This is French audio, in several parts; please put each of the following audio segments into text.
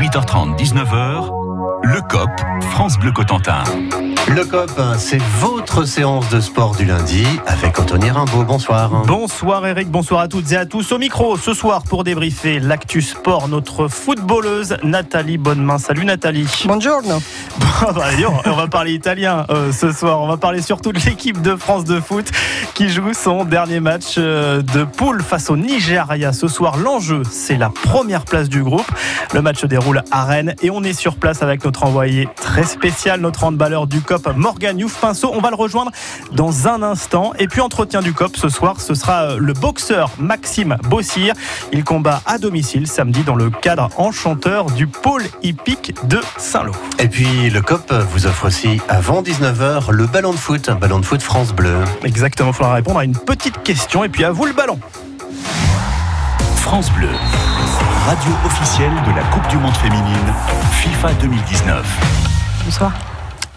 18h30, 19h, le COP, France Bleu Cotentin. Le COP, c'est votre séance de sport du lundi avec Anthony Rimbaud. Bonsoir. Bonsoir Eric, bonsoir à toutes et à tous. Au micro ce soir pour débriefer l'actu sport, notre footballeuse Nathalie Bonnemain. Salut Nathalie. Bonjour. Bah, on va parler italien euh, ce soir. On va parler surtout de l'équipe de France de foot qui joue son dernier match euh, de poule face au Nigeria. Ce soir, l'enjeu, c'est la première place du groupe. Le match se déroule à Rennes et on est sur place avec notre envoyé très spécial, notre handballeur du COP, Morgan Youf Pinceau. On va le rejoindre dans un instant. Et puis, entretien du COP ce soir, ce sera euh, le boxeur Maxime Bossir. Il combat à domicile samedi dans le cadre enchanteur du pôle hippique de Saint-Lô. Et puis, le COP vous offre aussi avant 19h le ballon de foot, un ballon de foot France Bleu. Exactement, il faudra répondre à une petite question et puis à vous le ballon. France Bleu, radio officielle de la Coupe du Monde féminine FIFA 2019. Bonsoir.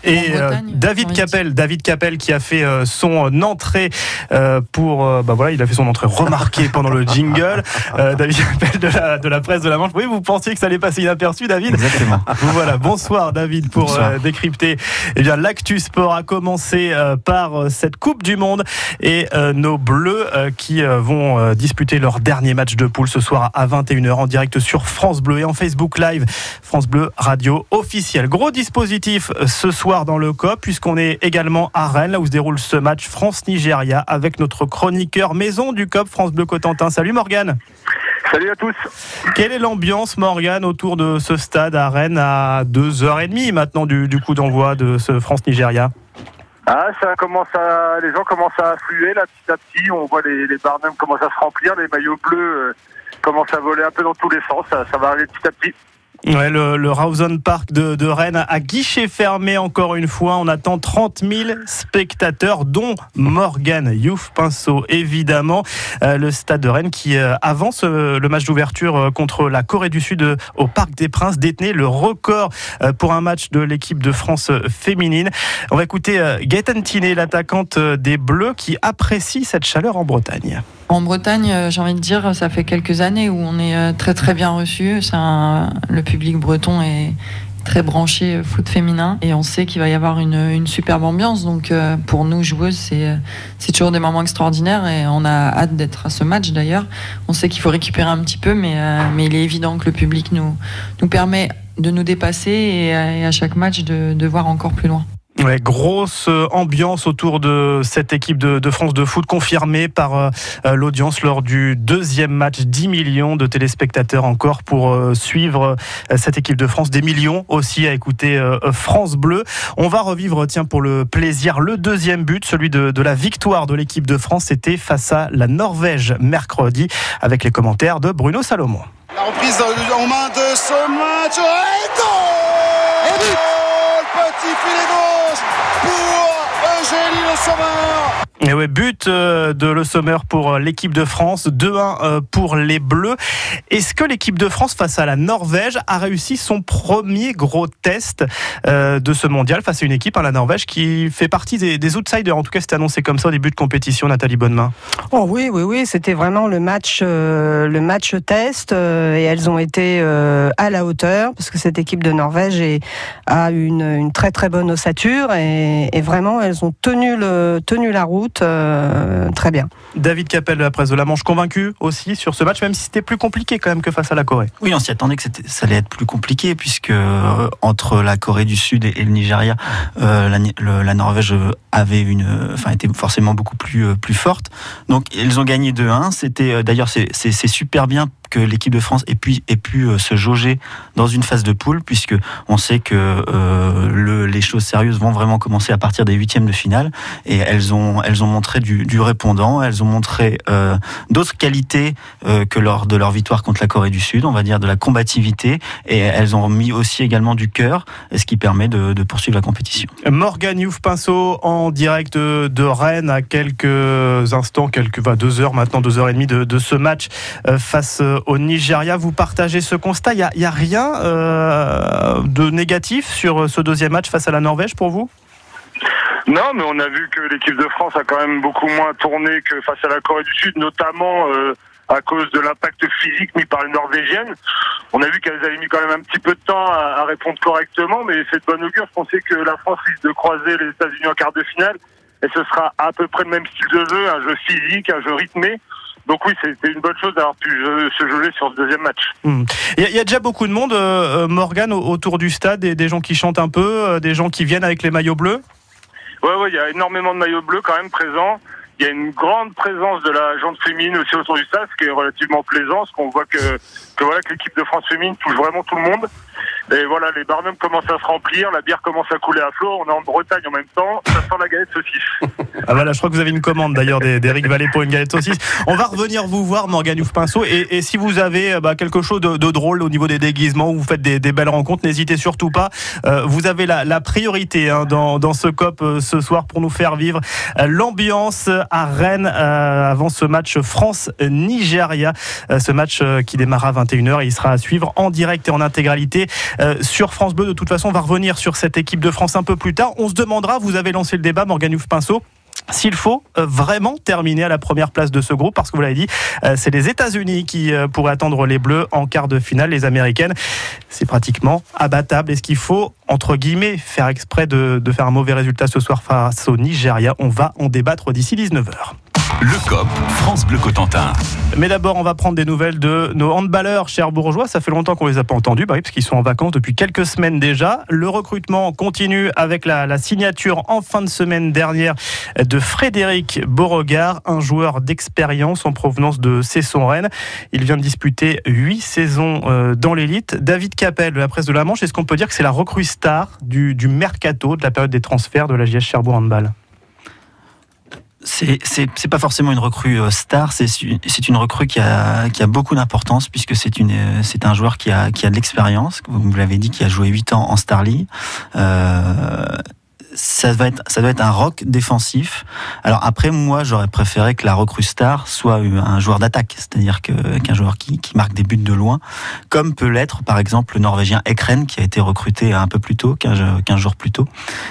Et euh, David Capel, David Capel qui a fait euh, son entrée euh, pour, bah voilà, il a fait son entrée remarquée pendant le jingle. David Capel de la, de la presse de la Manche. Oui, vous pensiez que ça allait passer inaperçu, David? Exactement. Voilà. Bonsoir, David, pour décrypter. Eh bien, l'actu sport a commencé par cette Coupe du Monde et nos Bleus qui vont disputer leur dernier match de poule ce soir à 21h en direct sur France Bleu et en Facebook Live, France Bleu Radio officiel. Gros dispositif ce soir dans le COP, puisqu'on est également à Rennes, là où se déroule ce match France-Nigeria, avec notre chroniqueur maison du COP, France Bleu Cotentin. Salut Morgane Salut à tous. Quelle est l'ambiance, Morgane, autour de ce stade à Rennes à 2h30 maintenant du, coup d'envoi de ce France-Nigeria? Ah, ça commence à, les gens commencent à affluer là petit à petit. On voit les, les barnums commencent à se remplir, les maillots bleus euh, commencent à voler un peu dans tous les sens. ça va arriver petit à petit. Le, le Park de, de, Rennes a guichet fermé encore une fois. On attend 30 000 spectateurs, dont Morgan Youf Pinceau, évidemment. Euh, le stade de Rennes qui euh, avance euh, le match d'ouverture contre la Corée du Sud au Parc des Princes détenait le record pour un match de l'équipe de France féminine. On va écouter Gaëtan Tinet, l'attaquante des Bleus, qui apprécie cette chaleur en Bretagne. En Bretagne, euh, j'ai envie de dire, ça fait quelques années où on est euh, très très bien reçu. le public breton est très branché euh, foot féminin et on sait qu'il va y avoir une, superbe ambiance. Donc pour nous joueuses, c'est toujours des moments extraordinaires et on a hâte d'être à ce match d'ailleurs. On sait qu'il faut récupérer un petit peu, mais il est évident que le public nous permet de nous dépasser et, à chaque match de voir encore plus loin. Ouais, grosse euh, ambiance autour de cette équipe de, France de foot confirmée par euh, euh, l'audience lors du deuxième match. 10 millions de téléspectateurs encore pour suivre cette équipe de France. Des millions aussi à écouter France Bleu. On va revivre, tiens, pour le plaisir, le deuxième but, celui de, la victoire de l'équipe de France. C'était face à la Norvège mercredi avec les commentaires de Bruno Salomon. La reprise en main de ce match. sauveur Et but euh, de Le Sommer pour euh, l'équipe de France, 2-1 euh, pour les Bleus. Est-ce que l'équipe de France face à la Norvège a réussi son premier gros test de ce mondial face à une équipe, hein, la Norvège, qui fait partie des, outsiders? En tout cas, c'était annoncé comme ça au début de compétition, Nathalie Bonnemain. Oh oui, oui, oui, c'était vraiment le match, le match test et elles ont été à la hauteur parce que cette équipe de Norvège a une, très très bonne ossature et, et vraiment elles ont tenu, le, tenu la route euh, très bien. David Capel de la presse de la Manche, convaincu aussi sur ce match, même si c'était plus compliqué quand même que face à la Corée. Oui, on s'y attendait que ça allait être plus compliqué, puisque euh, entre la Corée du Sud et, le Nigeria, euh, la, Norvège avait une, enfin, était forcément beaucoup plus, plus forte. Donc, ils ont gagné 2-1. C'était, d'ailleurs, c'est super bien l'équipe de France ait pu, euh, se jauger dans une phase de poule, puisque on sait que euh, le, les choses sérieuses vont vraiment commencer à partir des huitièmes de finale. Et elles ont, montré du, répondant, elles ont montré euh, d'autres qualités que lors de leur victoire contre la Corée du Sud, on va dire de la combativité, et elles ont mis aussi également du cœur, ce qui permet de, poursuivre la compétition. Morgan Youf Pinceau en direct de, Rennes à quelques instants, quelques deux heures maintenant, deux heures et demie de, de ce match face au Nigeria. Vous partagez ce constat. Il n'y a, rien euh, de négatif sur ce deuxième match face à la Norvège pour vous? Non, mais on a vu que l'équipe de France a quand même beaucoup moins tourné que face à la Corée du Sud, notamment euh, à cause de l'impact physique mis par les Norvégiennes. On a vu qu'elles avaient mis quand même un petit peu de temps à, à répondre correctement, mais c'est de bonne augure. Je pensais que la France risque de croiser les États-Unis en quart de finale, et ce sera à peu près le même style de jeu, un jeu physique, un jeu rythmé. Donc oui, c'était une bonne chose d'avoir pu se jouer sur ce deuxième match. Hmm. Il y, a- il y a déjà beaucoup de monde, euh, euh, Morgan, au- autour du stade, des, des gens qui chantent un peu, euh, des gens qui viennent avec les maillots bleus? Ouais, ouais, il y a énormément de maillots bleus quand même présents. Il y a une grande présence de la jante féminine aussi autour du stade, ce qui est relativement plaisant, parce qu'on voit que, que voilà que l'équipe de France féminine touche vraiment tout le monde. Et voilà, les barnums commencent à se remplir, la bière commence à couler à flot. On est en Bretagne en même temps, ça sent la galette saucisse. Ah voilà, je crois que vous avez une commande d'ailleurs d'Eric Vallée pour une galette saucisse. On va revenir vous voir, Morgan Youf Pinceau. Et, si vous avez euh, bah, quelque chose de, drôle au niveau des déguisements, ou vous faites des, belles rencontres, n'hésitez surtout pas. Euh, vous avez la, priorité hein, dans, ce COP euh, ce soir pour nous faire vivre l'ambiance à Rennes avant ce match France-Nigeria. Ce match qui démarre à 21h et il sera à suivre en direct et en intégralité euh, sur France Bleu. De toute façon, on va revenir sur cette équipe de France un peu plus tard. On se demandera, vous avez lancé le débat, Morgan Pinceau. S'il faut euh, vraiment terminer à la première place de ce groupe, parce que vous l'avez dit, euh, c'est les États-Unis qui pourraient attendre les Bleus en quart de finale, les Américaines. C'est pratiquement abattable. Est-ce qu'il faut, entre guillemets, faire exprès de, de faire un mauvais résultat ce soir face au Nigeria? On va en débattre d'ici 19h. Le COP, France Bleu Cotentin. Mais d'abord, on va prendre des nouvelles de nos handballeurs cherbourgeois. Ça fait longtemps qu'on les a pas entendus, bah parce qu'ils sont en vacances depuis quelques semaines déjà. Le recrutement continue avec la, la signature en fin de semaine dernière de Frédéric Beauregard, un joueur d'expérience en provenance de Cesson-Rennes. Il vient de disputer huit saisons euh, dans l'élite. David Capel de la presse de la Manche, est-ce qu'on peut dire que c'est la recrue star du, du mercato, de la période des transferts de la JS Cherbourg Handball? C'est pas forcément une recrue euh, star, c'est une recrue qui a beaucoup d'importance puisque c'est euh, un joueur qui a de l'expérience. Vous l'avez dit, qui a joué 8 ans en Star League. Euh, ça va être ça doit être un rock défensif. Alors après moi j'aurais préféré que la recrue star soit un joueur d'attaque, c'est-à-dire qu'un joueur qui, marque des buts de loin, comme peut l'être par exemple le Norvégien Ekren qui a été recruté un peu plus tôt, 15, 15 jours plus tôt.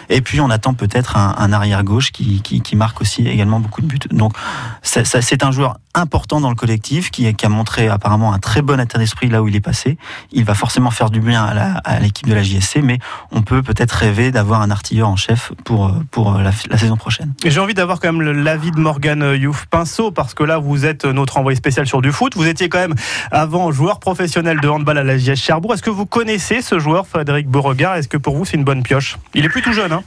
Et puis on attend peut-être un, un arrière gauche qui, qui, marque aussi également beaucoup de buts. Donc c'est un joueur important dans le collectif qui, qui a montré apparemment un très bon état d'esprit là où il est passé. Il va forcément faire du bien à l'équipe de la JSC, mais on peut peut-être rêver d'avoir un artilleur en chef pour, pour la, la saison prochaine. J'ai envie d'avoir quand même l'avis de Morgan Youf Pinceau, parce que là, vous êtes notre envoyé spécial sur du foot. Vous étiez quand même avant joueur professionnel de handball à la JS Cherbourg. Est-ce que vous connaissez ce joueur, Frédéric Beauregard? Est-ce que pour vous, c'est une bonne pioche? Il est plutôt jeune, hein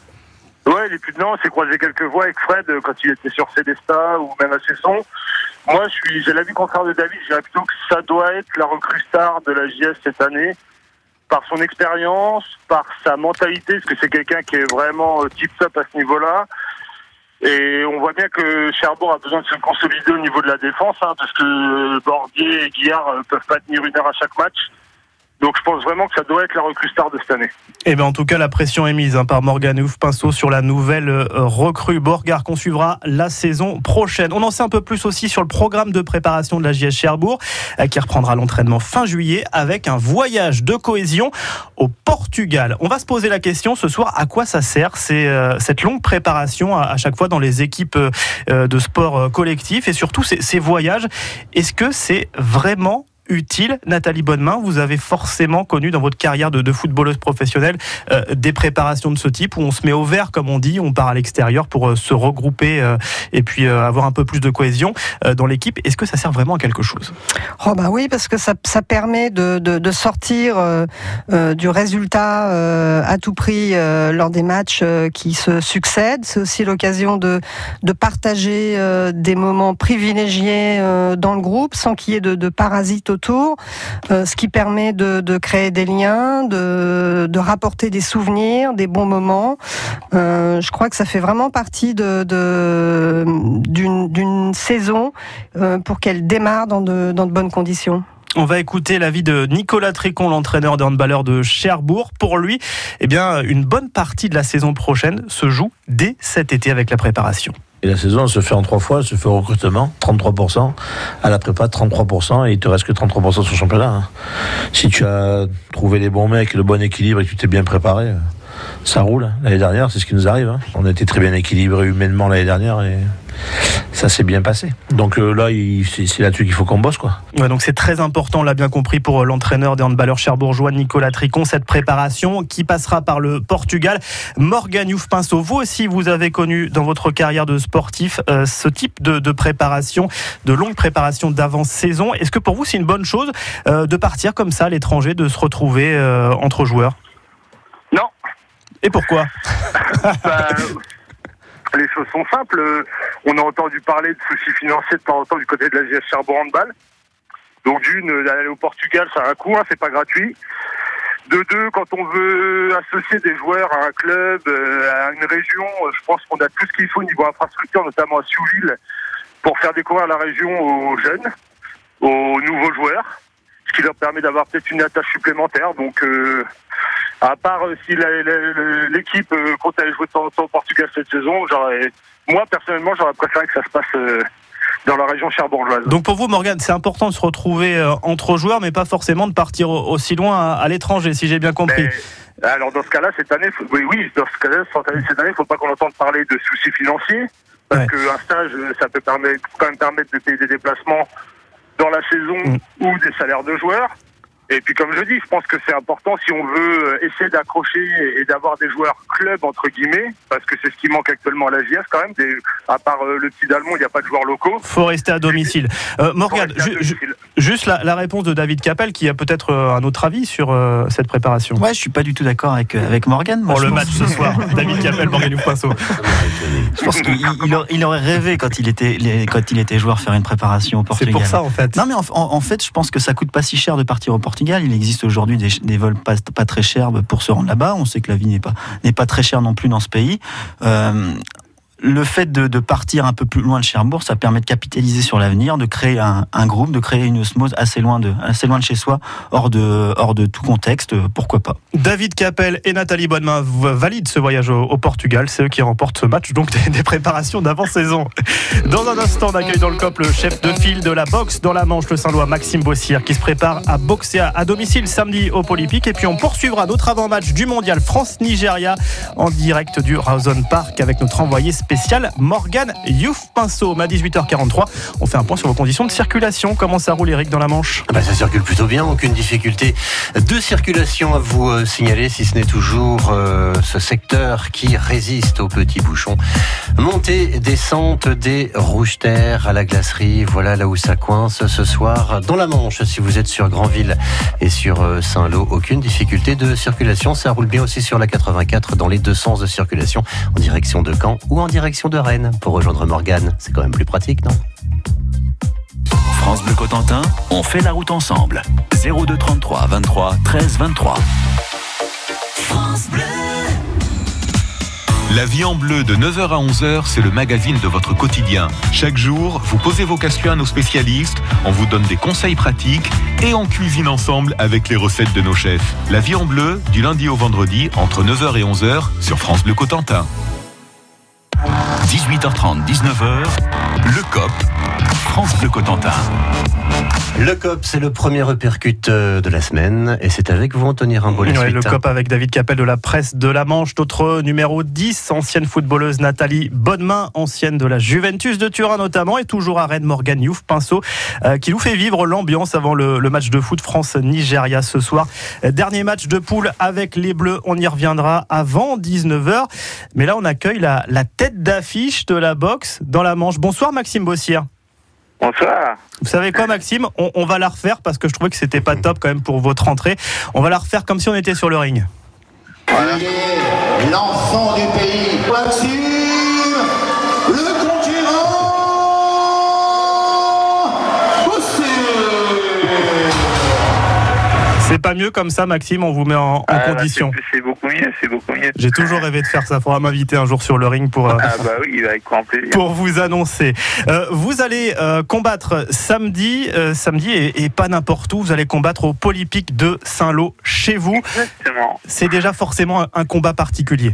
Ouais, il est plus dedans. On s'est croisé quelques fois avec Fred euh, quand il était sur Célestat ou même à Cesson. Moi, je suis, j'ai l'avis contraire de David. Je dirais plutôt que ça doit être la recrue star de la JS cette année. Par son expérience, par sa mentalité, parce que c'est quelqu'un qui est vraiment euh, tip-top à ce niveau-là. Et on voit bien que Cherbourg a besoin de se consolider au niveau de la défense, hein, parce que Bordier et Guillard euh, peuvent pas tenir une heure à chaque match. Donc je pense vraiment que ça doit être la recrue star de cette année. Eh bien, en tout cas, la pression est mise hein, par Morgan Pinceau sur la nouvelle euh, recrue Beauregard qu'on suivra la saison prochaine. On en sait un peu plus aussi sur le programme de préparation de la JS Cherbourg, euh, qui reprendra l'entraînement fin juillet avec un voyage de cohésion au Portugal. On va se poser la question ce soir à quoi ça sert euh, cette longue préparation à, chaque fois dans les équipes de sport collectif et surtout ces voyages? Est-ce que c'est vraiment utile, Nathalie Bonnemain. Vous avez forcément connu dans votre carrière de, de footballeuse professionnelle euh, des préparations de ce type où on se met au vert, comme on dit, on part à l'extérieur pour euh, se regrouper euh, et puis avoir un peu plus de cohésion dans l'équipe. Est-ce que ça sert vraiment à quelque chose? Oh bah oui, parce que ça, ça permet de, de, sortir du résultat à tout prix lors des matchs qui se succèdent. C'est aussi l'occasion de, de partager des moments privilégiés dans le groupe sans qu'il y ait de parasites autour, euh, ce qui permet de, créer des liens, de, rapporter des souvenirs, des bons moments. Euh, je crois que ça fait vraiment partie d'une, saison euh, pour qu'elle démarre dans de, bonnes conditions. On va écouter l'avis de Nicolas Tricon, l'entraîneur de handballeur de Cherbourg. Pour lui, eh bien, une bonne partie de la saison prochaine se joue dès cet été avec la préparation. Et la saison, se fait en trois fois. Se fait au recrutement, 33%. À la prépa, 33%. Et il te reste que 33% sur le championnat. hein. Si tu as trouvé les bons mecs, le bon équilibre et que tu t'es bien préparé, ça roule. L'année dernière, c'est ce qui nous arrive. hein. On été très bien équilibré humainement l'année dernière et ça s'est bien passé. Donc euh, là, c'est là-dessus qu'il faut qu'on bosse, quoi. Donc c'est très important, on l'a bien compris, pour euh, l'entraîneur des handballeurs cherbourgeois Nicolas Tricon, cette préparation qui passera par le Portugal. Morgan Youf Pinceau, vous aussi, vous avez connu dans votre carrière de sportif euh, ce type de, préparation, de longue préparation d'avant-saison. Est-ce que pour vous, c'est une bonne chose de partir comme ça à l'étranger, de se retrouver entre joueurs? Et pourquoi Bah, les choses sont simples. Euh, On a entendu parler de soucis financiers de temps en temps du côté de la JS Cherbourg Handball. Donc d'une, d'aller au Portugal, ça a un coût, hein, c'est pas gratuit. De deux, quand on veut associer des joueurs à un club, euh, à une région, euh, je pense qu'on a tout ce qu'il faut au niveau infrastructure, notamment à Siouville, pour faire découvrir la région aux jeunes, aux nouveaux joueurs, ce qui leur permet d'avoir peut-être une attache supplémentaire. Donc, à part euh, si l'équipe euh, compte aller jouer temps au Portugal cette saison, j'aurais, moi personnellement, j'aurais préféré que ça se passe euh, dans la région cherbourgeoise. Donc pour vous, Morgan, c'est important de se retrouver entre joueurs, mais pas forcément de partir au- aussi loin à, l'étranger, si j'ai bien compris. Mais, alors dans ce cas-là, cette année, oui, oui, dans ce cas-là, cette année, cette année, faut pas qu'on entende parler de soucis financiers, parce Ouais. qu'un stage, ça peut permettre, quand même permettre de payer des déplacements dans la saison Mm. ou des salaires de joueurs. Et puis comme je dis, je pense que c'est important si on veut euh, essayer d'accrocher et d'avoir des joueurs club entre guillemets, parce que c'est ce qui manque actuellement à la JS quand même. Des, à part euh, le petit Dalmont, il n'y a pas de joueurs locaux. faut rester à domicile. Euh, Morgane, Faut rester à ju- ju- domicile. juste la, la réponse de David Capel qui a peut-être euh, un autre avis sur euh, cette préparation. Ouais, je suis pas du tout d'accord avec, euh, avec Morgan. Pour le match ce soir, David Capel, Morgan Youf-Pinceau. Je pense qu'il il aurait- rêvé quand il était, les- quand il était joueur faire une préparation au C'est Portugal. pour ça en fait. Non mais en, en- en fait, je pense que ça coûte pas si cher de partir au Portugal. Il existe aujourd'hui des, vols pas, pas très chers pour se rendre là-bas. On sait que la vie n'est pas n'est pas très chère non plus dans ce pays. Euh, le fait de, partir un peu plus loin de Cherbourg, ça permet de capitaliser sur l'avenir, de créer un, groupe, de créer une osmose assez loin de assez loin de chez soi, hors de hors de tout contexte. euh, Pourquoi pas David Capel et Nathalie Bonnemain valident ce voyage au, Portugal. C'est eux qui remportent ce match, donc des, préparations d'avant-saison. Dans un instant, on accueille dans le COP le chef de file de la boxe dans la Manche, le Saint-Lois, Maxime Bossière, qui se prépare à boxer à, à domicile samedi au Polypic. Et puis on poursuivra notre avant-match du mondial France-Nigeria en direct du Rawson Park avec notre envoyé spécial Morgan Youf Pinceau. À 18h43, on fait un point sur vos conditions de circulation. Comment ça roule, Eric, dans la Manche? Ah bah, ça circule plutôt bien, aucune difficulté de circulation à vous euh, signaler, si ce n'est toujours euh, ce secteur qui résiste aux petits bouchons. Montée, descente des rouges terres à la glacerie, voilà là où ça coince ce soir dans la Manche. Si vous êtes sur Granville et sur euh, Saint-Lô, aucune difficulté de circulation. Ça roule bien aussi sur la 84 dans les deux sens de circulation, en direction de Caen ou en direction de Rennes. Pour rejoindre Morgane, c'est quand même plus pratique, non? France Bleu Cotentin, on fait la route ensemble. 02 33 23 13 23. La vie en bleu de 9h à 11h, c'est le magazine de votre quotidien. Chaque jour, vous posez vos questions à nos spécialistes, on vous donne des conseils pratiques et on cuisine ensemble avec les recettes de nos chefs. La vie en bleu, du lundi au vendredi, entre 9h et 11h, sur France Bleu Cotentin. 18h30, 19h, le COP, France Bleu Cotentin. Le COP, c'est le premier repercute euh, de la semaine et c'est avec vous, Anthony Rimbaud. le COP avec David Capel de la presse de la Manche. Notre numéro 10, ancienne footballeuse Nathalie Bonnemain, ancienne de la Juventus de Turin notamment, et toujours à Rennes Morgan Youf Pinceau, euh, qui nous fait vivre l'ambiance avant le, le match de foot France-Nigeria ce soir. Euh, Dernier match de poule avec les Bleus, on y reviendra avant 19h. Mais là, on accueille la, la tête d'affiche de la boxe dans la Manche. Bonsoir Maxime Bossière. Bonsoir. Vous savez quoi, Maxime? On, on va la refaire parce que je trouvais que c'était pas top quand même pour votre entrée. On va la refaire comme si on était sur le ring. L'enfant du pays. C'est pas mieux comme ça, Maxime, on vous met en, en Ah, bah, condition. c'est- beaucoup mieux, c'est beaucoup mieux. J'ai toujours rêvé de faire ça. Faudra m'inviter un jour sur le ring pour, euh, Ah bah oui, avec grand plaisir. pour vous annoncer. Euh, vous allez euh, combattre samedi, samedi et, et pas n'importe où. Vous allez combattre au Polypic de Saint-Lô chez vous. Exactement. C'est déjà forcément un, un combat particulier.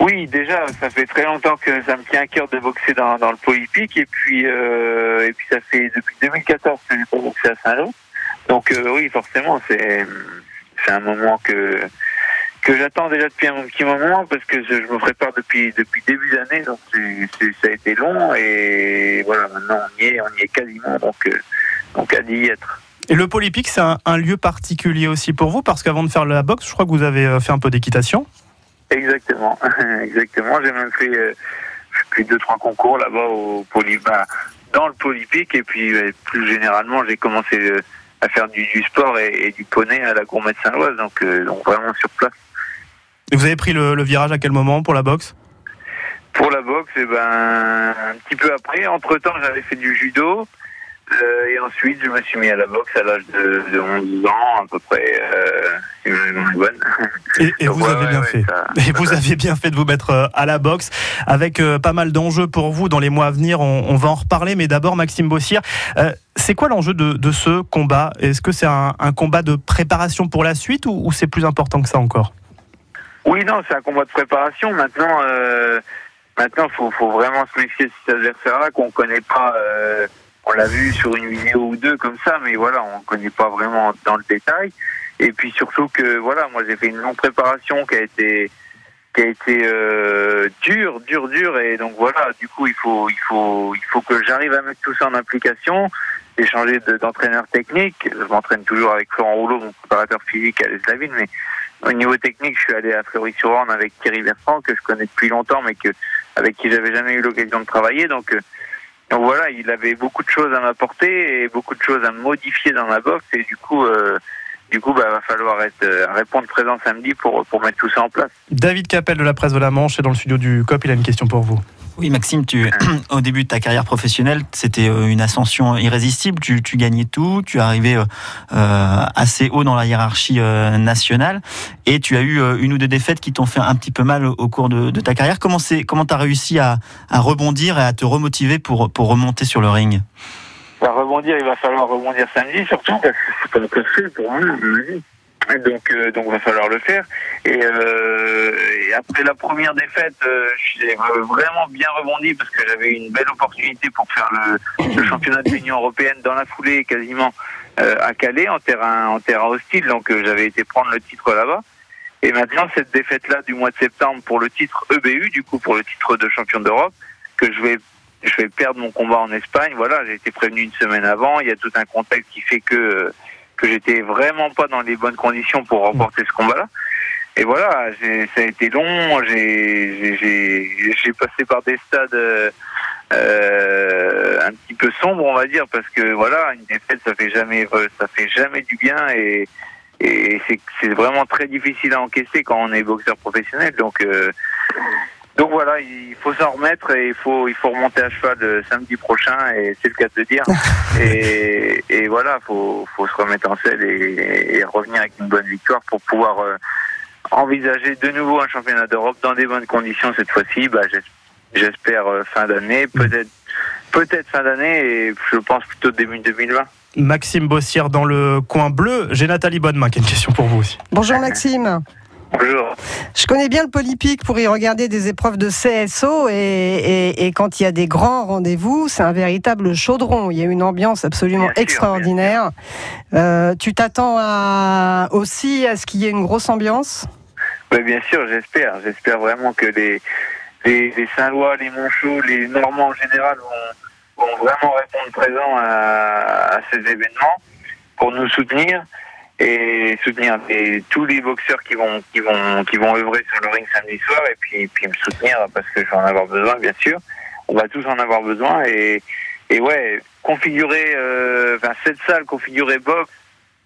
Oui, déjà, ça fait très longtemps que ça me tient à cœur de boxer dans, dans le Polypic et puis euh, et puis ça fait depuis 2014 que j'ai boxé à Saint-Lô. Donc euh, oui, forcément, c'est c'est un moment que que j'attends déjà depuis un petit moment parce que je, me prépare depuis depuis début d'année donc ça a été long et voilà maintenant on y est on y est quasiment donc euh, donc à d'y être. Et le Polypic c'est un, lieu particulier aussi pour vous parce qu'avant de faire la boxe je crois que vous avez euh, fait un peu d'équitation. Exactement exactement j'ai même fait euh, plus deux trois concours là-bas au Poly bah, dans le Polypic et puis plus généralement j'ai commencé à faire du, sport et, du poney à la Gourmet de Saint-Loise donc donc vraiment sur place. Et vous avez pris le, virage à quel moment pour la boxe? Pour la boxe, eh ben, un petit peu après. Entre-temps, j'avais fait du judo. Euh, et ensuite, je me suis mis à la boxe à l'âge de, 11 ans, à peu près. Euh, bonne. Et, vous avez bien fait. et vous avez bien fait de vous mettre euh, à la boxe, avec euh, pas mal d'enjeux pour vous dans les mois à venir. On, va en reparler, mais d'abord, Maxime Bossier, c'est quoi l'enjeu de, ce combat? Est-ce que c'est un, combat de préparation pour la suite ou c'est plus important que ça encore? Oui, non, c'est un combat de préparation. Maintenant, maintenant, faut, faut vraiment se méfier de cet adversaire-là qu'on connaît pas. On l'a vu sur une vidéo ou deux comme ça, mais voilà, on connaît pas vraiment dans le détail. Et puis surtout que voilà, moi j'ai fait une longue préparation qui a été qui a été euh, dure, dure, dure, et donc voilà, du coup il faut il faut il faut que j'arrive à mettre tout ça en application. J'ai changé d'entraîneur technique. Je m'entraîne toujours avec Florent Rouleau, mon préparateur physique à l'Eslavine, mais au niveau technique, je suis allé à Fleury-sur-Orne avec Thierry Bertrand, que je connais depuis longtemps, mais que avec qui j'avais jamais eu l'occasion de travailler. Donc, euh, donc voilà, il avait beaucoup de choses à m'apporter et beaucoup de choses à modifier dans ma boxe. Et du coup, euh, du coup, bah, va falloir être, euh, répondre présent samedi pour, pour mettre tout ça en place. David Capel de la presse de la Manche est dans le studio du COP. Il a une question pour vous. Oui, Maxime, tu, au début de ta carrière professionnelle, c'était euh, une ascension irrésistible. Tu, tu gagnais tout, tu arrivais euh, euh, assez haut dans la hiérarchie nationale, et tu as eu une ou deux défaites qui t'ont fait un petit peu mal au, cours de, ta carrière. Comment comment t'as réussi à, rebondir et à te remotiver pour remonter sur le ring? Bah, rebondir, il va falloir rebondir samedi, surtout parce que c'est pas le pour moi. Donc, euh, donc, va falloir le faire. Et, euh, et après la première défaite, euh, j'ai vraiment bien rebondi parce que j'avais une belle opportunité pour faire le, championnat de l'Union européenne dans la foulée, quasiment euh, à Calais, en terrain, en terrain hostile. Donc, euh, j'avais été prendre le titre là-bas. Et maintenant, cette défaite-là du mois de septembre pour le titre EBU, du coup pour le titre de champion d'Europe, que je vais je vais perdre mon combat en Espagne. Voilà, j'ai été prévenu une semaine avant. Il y a tout un contexte qui fait que j'étais vraiment pas dans les bonnes conditions pour remporter ce combat-là. Et voilà, ça a été long. J'ai passé par des stades euh, un petit peu sombres, on va dire, parce que voilà, une défaite, ça fait jamais, ça fait jamais du bien et, et c'est vraiment très difficile à encaisser quand on est boxeur professionnel. Donc euh, donc voilà, il faut s'en remettre et il faut il faut remonter à cheval le samedi prochain et c'est le cas de le dire. et, et voilà, faut faut se remettre en selle et, et revenir avec une bonne victoire pour pouvoir euh, envisager de nouveau un championnat d'Europe dans des bonnes conditions cette fois-ci. Bah, j'espère euh, fin d'année, peut-être peut-être fin d'année et je pense plutôt début 2020. Maxime Bossière dans le coin bleu. J'ai Nathalie Bonnemain qui a une question pour vous aussi. Bonjour Maxime. Bonjour. Je connais bien le Polypic pour y regarder des épreuves de CSO et, quand il y a des grands rendez-vous, c'est un véritable chaudron. Il y a une ambiance absolument extraordinaire. Euh, tu t'attends aussi à ce qu'il y ait une grosse ambiance? Oui, Bien sûr, j'espère. J'espère vraiment que les, les, Saint-Lois, les Montchaux, les Normands en général vont, vraiment répondre présents à ces événements pour nous soutenir et soutenir tous les boxeurs qui vont qui vont qui vont œuvrer sur le ring samedi soir et puis puis me soutenir parce que je vais en avoir besoin bien sûr on va tous en avoir besoin et et ouais configurer euh, enfin cette salle configurée box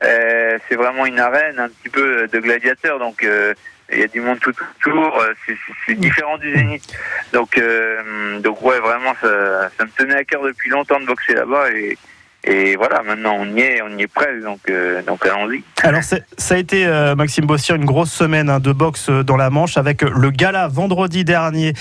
euh, c'est vraiment une arène un petit peu de gladiateurs donc euh, il y a du monde tout autour, c'est différent du Zénith. Donc, donc ouais, vraiment, ça, ça me tenait à cœur depuis longtemps de boxer là-bas et, et voilà, maintenant on y est, on y est prêt, donc, euh, donc allons-y. Alors ça a été, euh, Maxime Bossier, une grosse semaine hein, de boxe euh, dans la Manche avec le gala vendredi dernier,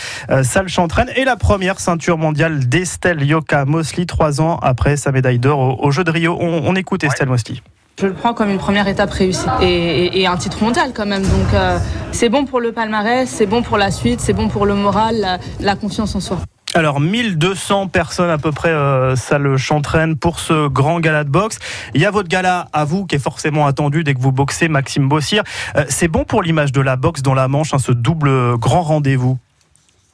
salle Chantraine, et la première ceinture mondiale d'Estelle Yoka Mosley, trois ans après sa médaille d'or au, Jeu de Rio. On, écoute Estelle Mosley. Je le prends comme une première étape réussie et, un titre mondial quand même. Donc c'est bon pour le palmarès, c'est bon pour la suite, c'est bon pour le moral, la confiance en soi. Alors 1200 personnes à peu près, euh, ça le chantraine pour ce grand gala de boxe. Il y a votre gala à vous qui est forcément attendu dès que vous boxez, Maxime Bossir. Euh, c'est bon pour l'image de la boxe dans la Manche, hein, ce double grand rendez-vous?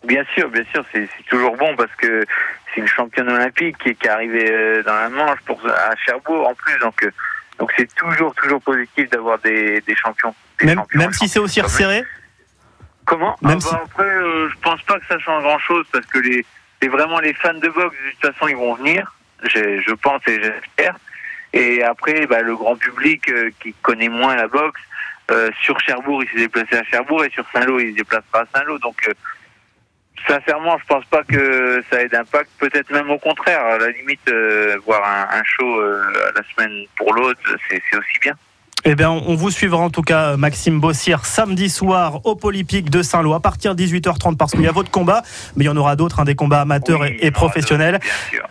Bien sûr, bien sûr, c'est toujours bon parce que c'est une championne olympique qui, est arrivée euh, dans la Manche pour à Cherbourg en plus, donc euh, donc c'est toujours toujours positif d'avoir des, des champions. des Même, champions, même si c'est aussi resserré? Comment Même Ah bah, Après, euh, je pense pas que ça change grand-chose parce que les, c'est vraiment les fans de boxe, de toute façon, ils vont venir. Je, je pense et j'espère. Et après, bah, le grand public euh, qui connaît moins la boxe, euh, sur Cherbourg, il s'est déplacé à Cherbourg et sur Saint-Lô, il se déplacera à Saint-Lô. Donc, euh, sincèrement, je pense pas que ça ait d'impact. Peut-être même au contraire. À la limite, euh, voir un, un show euh, la semaine pour l'autre, c'est, c'est aussi bien. Eh bien, on vous suivra en tout cas, Maxime Bossir, samedi soir au Polypique de Saint-Lô à partir de 18h30 parce qu'il y a votre combat, mais il y en aura d'autres, hein, des combats amateurs Oui, et, et professionnels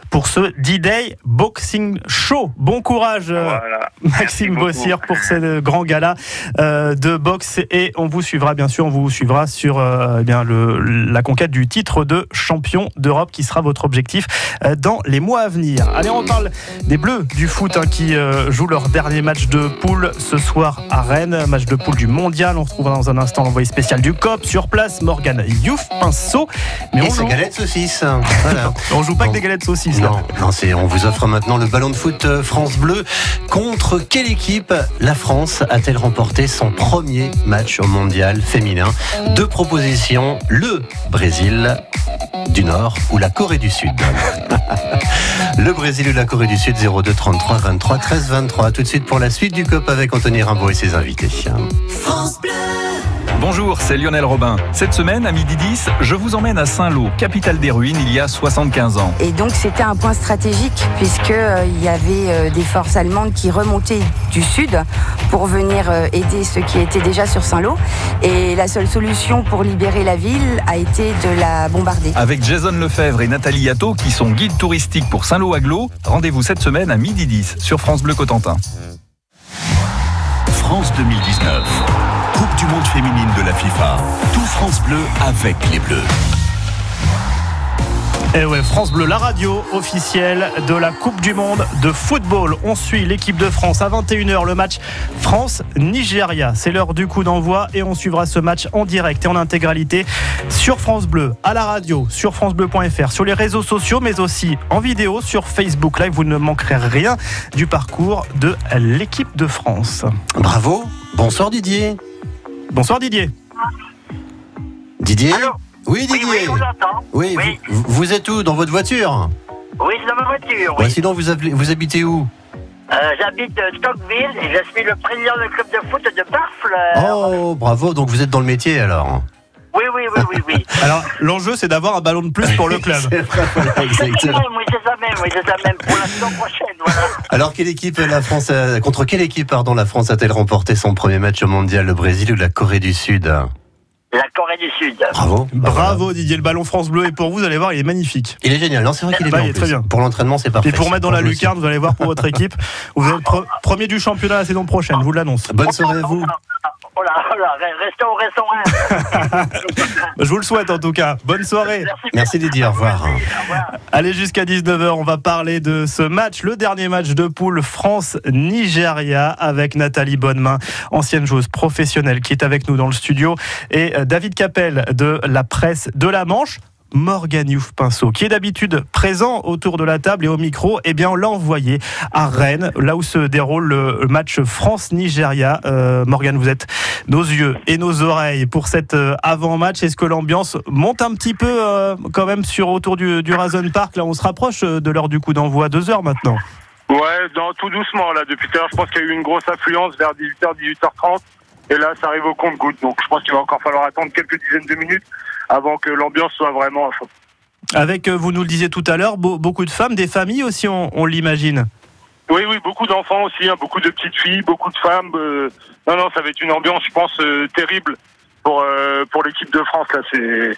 pour ce D-Day Boxing Show. Bon courage, euh, Voilà. Maxime Bossir, pour ce grand gala euh, de boxe et on vous suivra bien sûr, on vous suivra sur euh, eh bien le, la conquête du titre de champion d'Europe qui sera votre objectif euh, dans les mois à venir. Allez, on parle des Bleus du foot hein, qui euh, jouent leur dernier match de poule ce soir à Rennes, match de poule du mondial. On retrouvera dans un instant l'envoyé spécial du COP sur place, Morgan Youf Pinceau. Mais Et on ses joue, galettes saucisses. Voilà. on joue pas que des galettes saucisses. là. Non, non c'est, on vous offre maintenant le ballon de foot euh, France Bleu. Contre quelle équipe la France a-t-elle remporté son premier match au mondial féminin? Deux propositions, le Brésil du Nord ou la Corée du Sud? le Brésil ou la Corée du Sud, 02 33 23 13 23. Tout de suite pour la suite du COP avec Anthony Rimbaud et ses invités. Bonjour, c'est Lionel Robin. Cette semaine, à midi 10, je vous emmène à Saint-Lô, capitale des ruines, il y a 75 ans. Et donc c'était un point stratégique puisque euh, il y avait euh, des forces allemandes qui remontaient du sud pour venir euh, aider ceux qui étaient déjà sur Saint-Lô. Et la seule solution pour libérer la ville a été de la bombarder. Avec Jason Lefebvre et Nathalie Yato, qui sont guides touristiques pour Saint-Lô-Aglo, rendez-vous cette semaine à midi 10 sur France Bleu Cotentin. France 2019. Coupe du monde féminine de la FIFA. Tout France Bleu avec les Bleus. Et Eh ouais, France Bleu, la radio officielle de la Coupe du Monde de football. On suit l'équipe de France à 21h, le match France-Nigeria. C'est l'heure du coup d'envoi et on suivra ce match en direct et en intégralité sur France Bleu, à la radio, sur FranceBleu.fr, sur les réseaux sociaux, mais aussi en vidéo sur Facebook Live. Vous ne manquerez rien du parcours de l'équipe de France. Bravo. Bonsoir Didier. Bonsoir Didier. Didier Oui Didier. Oui, oui. Oui, Oui. Vous, vous êtes où Dans votre voiture Oui, c'est dans ma voiture, oui. Sinon, vous, appelez- vous habitez où Euh, J'habite euh, Stockville et je suis le président du club de foot de Barfleur. Oh, bravo. Donc vous êtes dans le métier alors. Oui, oui, oui, oui, oui. Alors, l'enjeu, c'est d'avoir un ballon de plus pour le club. C'est ça même, oui, c'est ça même, oui, c'est ça même. Pour la saison prochaine, voilà. Alors, quelle équipe la France a- contre quelle équipe pardon la France a-t-elle remporté son premier match au mondial Le Brésil ou la Corée du Sud La Corée du Sud. Bravo. Bravo Didier, le ballon France Bleu est pour vous, vous allez voir, il est magnifique. Il est génial. Non, c'est vrai qu'il est Bah, bien. il en est très bien. Pour l'entraînement, c'est parfait. Et pour mettre dans la lucarne, vous allez voir pour votre équipe, vous êtes pre- premier du championnat la saison prochaine, je vous l'annonce. Bonne soirée à vous. Oh là, oh là, re- restons, restons. Je vous le souhaite en tout cas. Bonne soirée. Merci Didier. Au revoir. Allez, jusqu'à 19h, on va parler de ce match, le dernier match de poule France-Nigeria avec Nathalie Bonnemain, ancienne joueuse professionnelle qui est avec nous dans le studio, et euh, David Capel de la presse de la Manche. Morgan Youf Pinceau, qui est d'habitude présent autour de la table et au micro, eh bien on l'a envoyé à Rennes, là où se déroule le match France-Nigeria. Euh, Morgan, vous êtes nos yeux et nos oreilles pour cet euh, avant-match. Est-ce que l'ambiance monte un petit peu euh, quand même sur autour du, du Razon Park? Là, on se rapproche de l'heure du coup d'envoi, deux heures maintenant. Ouais, tout doucement, là. Depuis tout à l'heure, je pense qu'il y a eu une grosse affluence vers 18h, 18h30. Et là, ça arrive au compte-goutte. Donc, je pense qu'il va encore falloir attendre quelques dizaines de minutes avant que l'ambiance soit vraiment à fond. Avec, euh, vous nous le disiez tout à l'heure, beau- beaucoup de femmes, des familles aussi, on, on l'imagine. Oui, oui, beaucoup d'enfants aussi, hein, beaucoup de petites filles, beaucoup de femmes. euh, non, non, ça va être une ambiance, je pense, euh, terrible pour, euh, pour l'équipe de France. Là, c'est.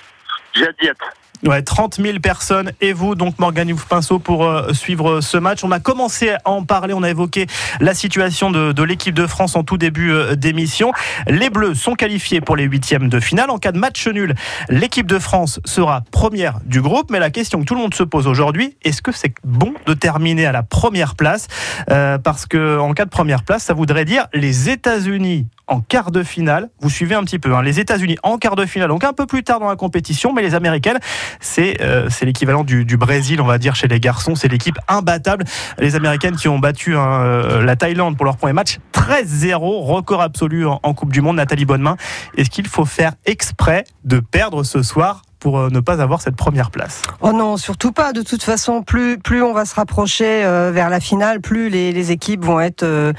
J'ai hâte d'y être. Ouais, 30 000 personnes et vous, donc Morgan Pinceau, pour euh, suivre ce match. On a commencé à en parler, on a évoqué la situation de, l'équipe de France en tout début euh, d'émission. Les Bleus sont qualifiés pour les huitièmes de finale. En cas de match nul, l'équipe de France sera première du groupe. Mais la question que tout le monde se pose aujourd'hui, est-ce que c'est bon de terminer à la première place? Euh, Parce que en cas de première place, ça voudrait dire les États-Unis en quart de finale. Vous suivez un petit peu. hein. Les États-Unis en quart de finale, donc un peu plus tard dans la compétition, mais les Américaines, c'est euh, l'équivalent du, Brésil, on va dire, chez les garçons. C'est l'équipe imbattable. Les Américaines qui ont battu hein, euh, la Thaïlande pour leur premier match 13-0, record absolu en, en Coupe du Monde. Nathalie Bonnemain, est-ce qu'il faut faire exprès de perdre ce soir pour euh, ne pas avoir cette première place Oh non, surtout pas. De toute façon, plus plus on va se rapprocher euh, vers la finale, plus les, équipes vont être euh,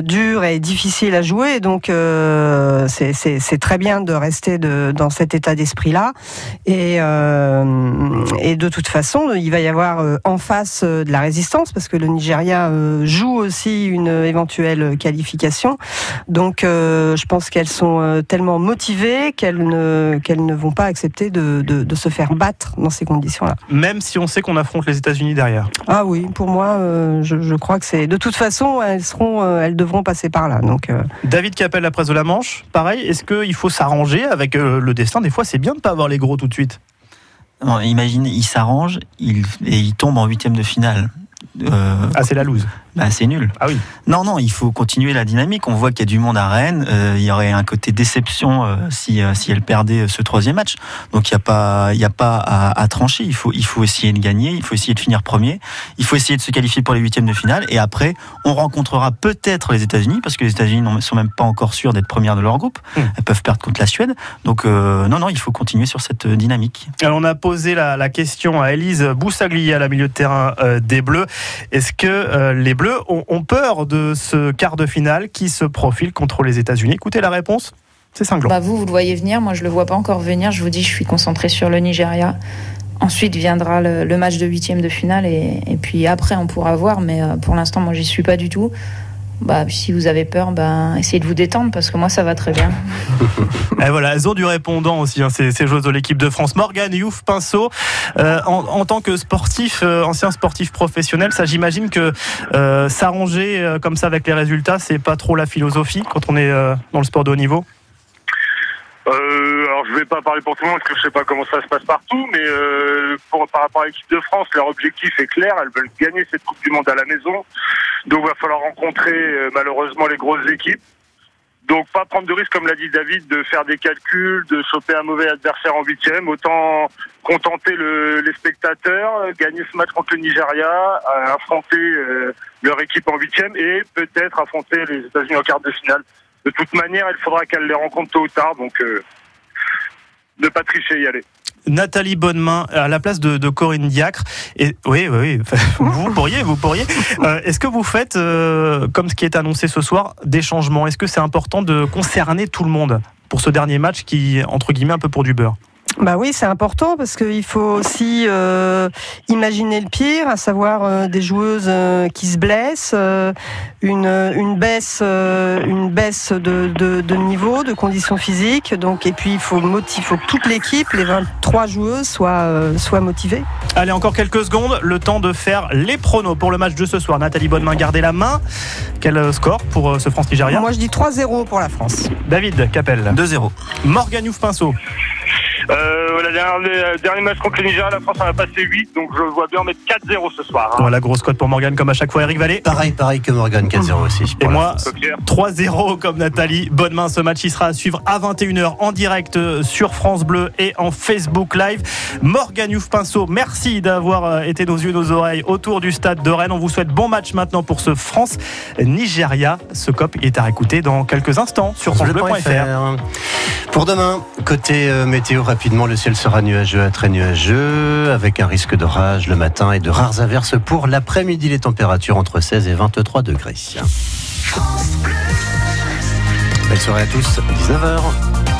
dures et difficiles à jouer. Donc c'est- très bien de rester dans cet état d'esprit-là. Et, et de toute façon, il va y avoir en face de la résistance parce que le Nigeria joue aussi une éventuelle qualification. Donc je pense qu'elles sont tellement motivées qu'elles ne qu'elles ne vont pas accepter de, de, de se faire battre dans ces conditions-là. Même si on sait qu'on affronte les États-Unis derrière. Ah oui, pour moi, euh, je, je crois que c'est de toute façon, elles seront, euh, elles devront passer par là. Donc euh, David Capel, la presse de la Manche, pareil, est-ce qu'il faut s'arranger avec euh, le destin? Des fois, c'est bien de ne pas avoir les gros tout de suite. Non, imagine, il s'arrange il, et il tombe en huitième de finale. Euh, ah, c'est la loose. Bah, c'est nul. Ah oui. Non, non, il faut continuer la dynamique. On voit qu'il y a du monde à Rennes. Euh, il y aurait un côté déception euh, si, euh, si elle perdait ce troisième match. Donc il n'y a pas, il y a pas à, à trancher. Il faut, il faut essayer de gagner. Il faut essayer de finir premier. Il faut essayer de se qualifier pour les huitièmes de finale. Et après, on rencontrera peut-être les États-Unis parce que les États-Unis ne sont même pas encore sûrs d'être premières de leur groupe. Elles peuvent perdre contre la Suède. Donc non, non, il faut continuer sur cette dynamique. Alors, on a posé la, la question à Elise Boussaglia, la milieu de terrain des Bleus. Est-ce que les Bleus ont, ont peur de ce quart de finale qui se profile contre les États-Unis Écoutez la réponse, c'est cinglant. Bah vous, vous le voyez venir. Moi, je le vois pas encore venir. Je vous dis, je suis concentrée sur le Nigeria. Ensuite viendra le, le match de huitième de finale et, et puis après, on pourra voir. Mais euh, pour l'instant, moi, j'y suis pas du tout. Bah, si vous avez peur, bah, essayez de vous détendre parce que moi, ça va très bien. Et voilà, elles ont du répondant aussi, hein, ces, ces joueuses de l'équipe de France. Morgane Youf Pinceau, euh, en, tant que sportif, euh, ancien sportif professionnel, ça j'imagine que euh, s'arranger comme ça avec les résultats, c'est pas trop la philosophie quand on est dans le sport de haut niveau? Euh, alors je vais pas parler pour tout le monde parce que je sais pas comment ça se passe partout, mais euh, pour, par rapport à l'équipe de France, leur objectif est clair. Elles veulent gagner cette Coupe du Monde à la maison, donc il va falloir rencontrer euh, malheureusement les grosses équipes. Donc pas prendre de risque, comme l'a dit David, de faire des calculs, de choper un mauvais adversaire en huitième. Autant contenter le- les spectateurs, gagner ce match contre le Nigeria, euh, affronter euh, leur équipe en huitième et peut-être affronter les États-Unis en quart de finale. De toute manière, il faudra qu'elle les rencontre tôt ou tard, donc euh, ne pas tricher, y aller. Nathalie Bonnemain à la place de, Corinne Diacre. Et oui, oui, oui. vous pourriez, vous pourriez. Euh, Est-ce que vous faites, euh, comme ce qui est annoncé ce soir, des changements? Est-ce que c'est important de concerner tout le monde pour ce dernier match qui, entre guillemets, un peu pour du beurre? Bah oui, c'est important parce qu'il faut aussi euh, imaginer le pire, à savoir euh, des joueuses euh, qui se blessent, euh, une, une baisse, euh, une baisse de, de, de niveau, de conditions physiques. Donc, et puis il faut, motiv- faut que toute l'équipe, les 23 joueuses, soient, euh, soient motivées. Allez, encore quelques secondes, le temps de faire les pronos pour le match de ce soir. Nathalie Bonnemain, gardez la main. Quel score pour ce France-Nigeria Moi, je dis 3-0 pour la France. David Capel. 2-0. Morgan Youf Pinceau. Euh, la dernière, le dernier match contre le Nigeria, la France en a passé 8, donc je vois bien mettre 4-0 ce soir. hein. Voilà, grosse cote pour Morgan comme à chaque fois. Eric Vallée. Pareil, pareil que Morgan 4-0 aussi. Et moi, France. 3-0 comme Nathalie. Bonne main, ce match il sera à suivre à 21h en direct euh, sur France Bleu et en Facebook Live. Morgan Youf Pinceau, merci d'avoir euh, été nos yeux, nos oreilles autour du stade de Rennes. On vous souhaite bon match maintenant pour ce France-Nigeria. Ce COP est à réécouter dans quelques instants sur FranceBleu.fr. FranceBleu.fr. Pour demain, côté euh, météo, rapidement, le ciel sera nuageux à très nuageux, avec un risque d'orage le matin et de rares averses pour l'après-midi. Les températures entre 16 et 23 degrés. Belle soirée à tous, 19h.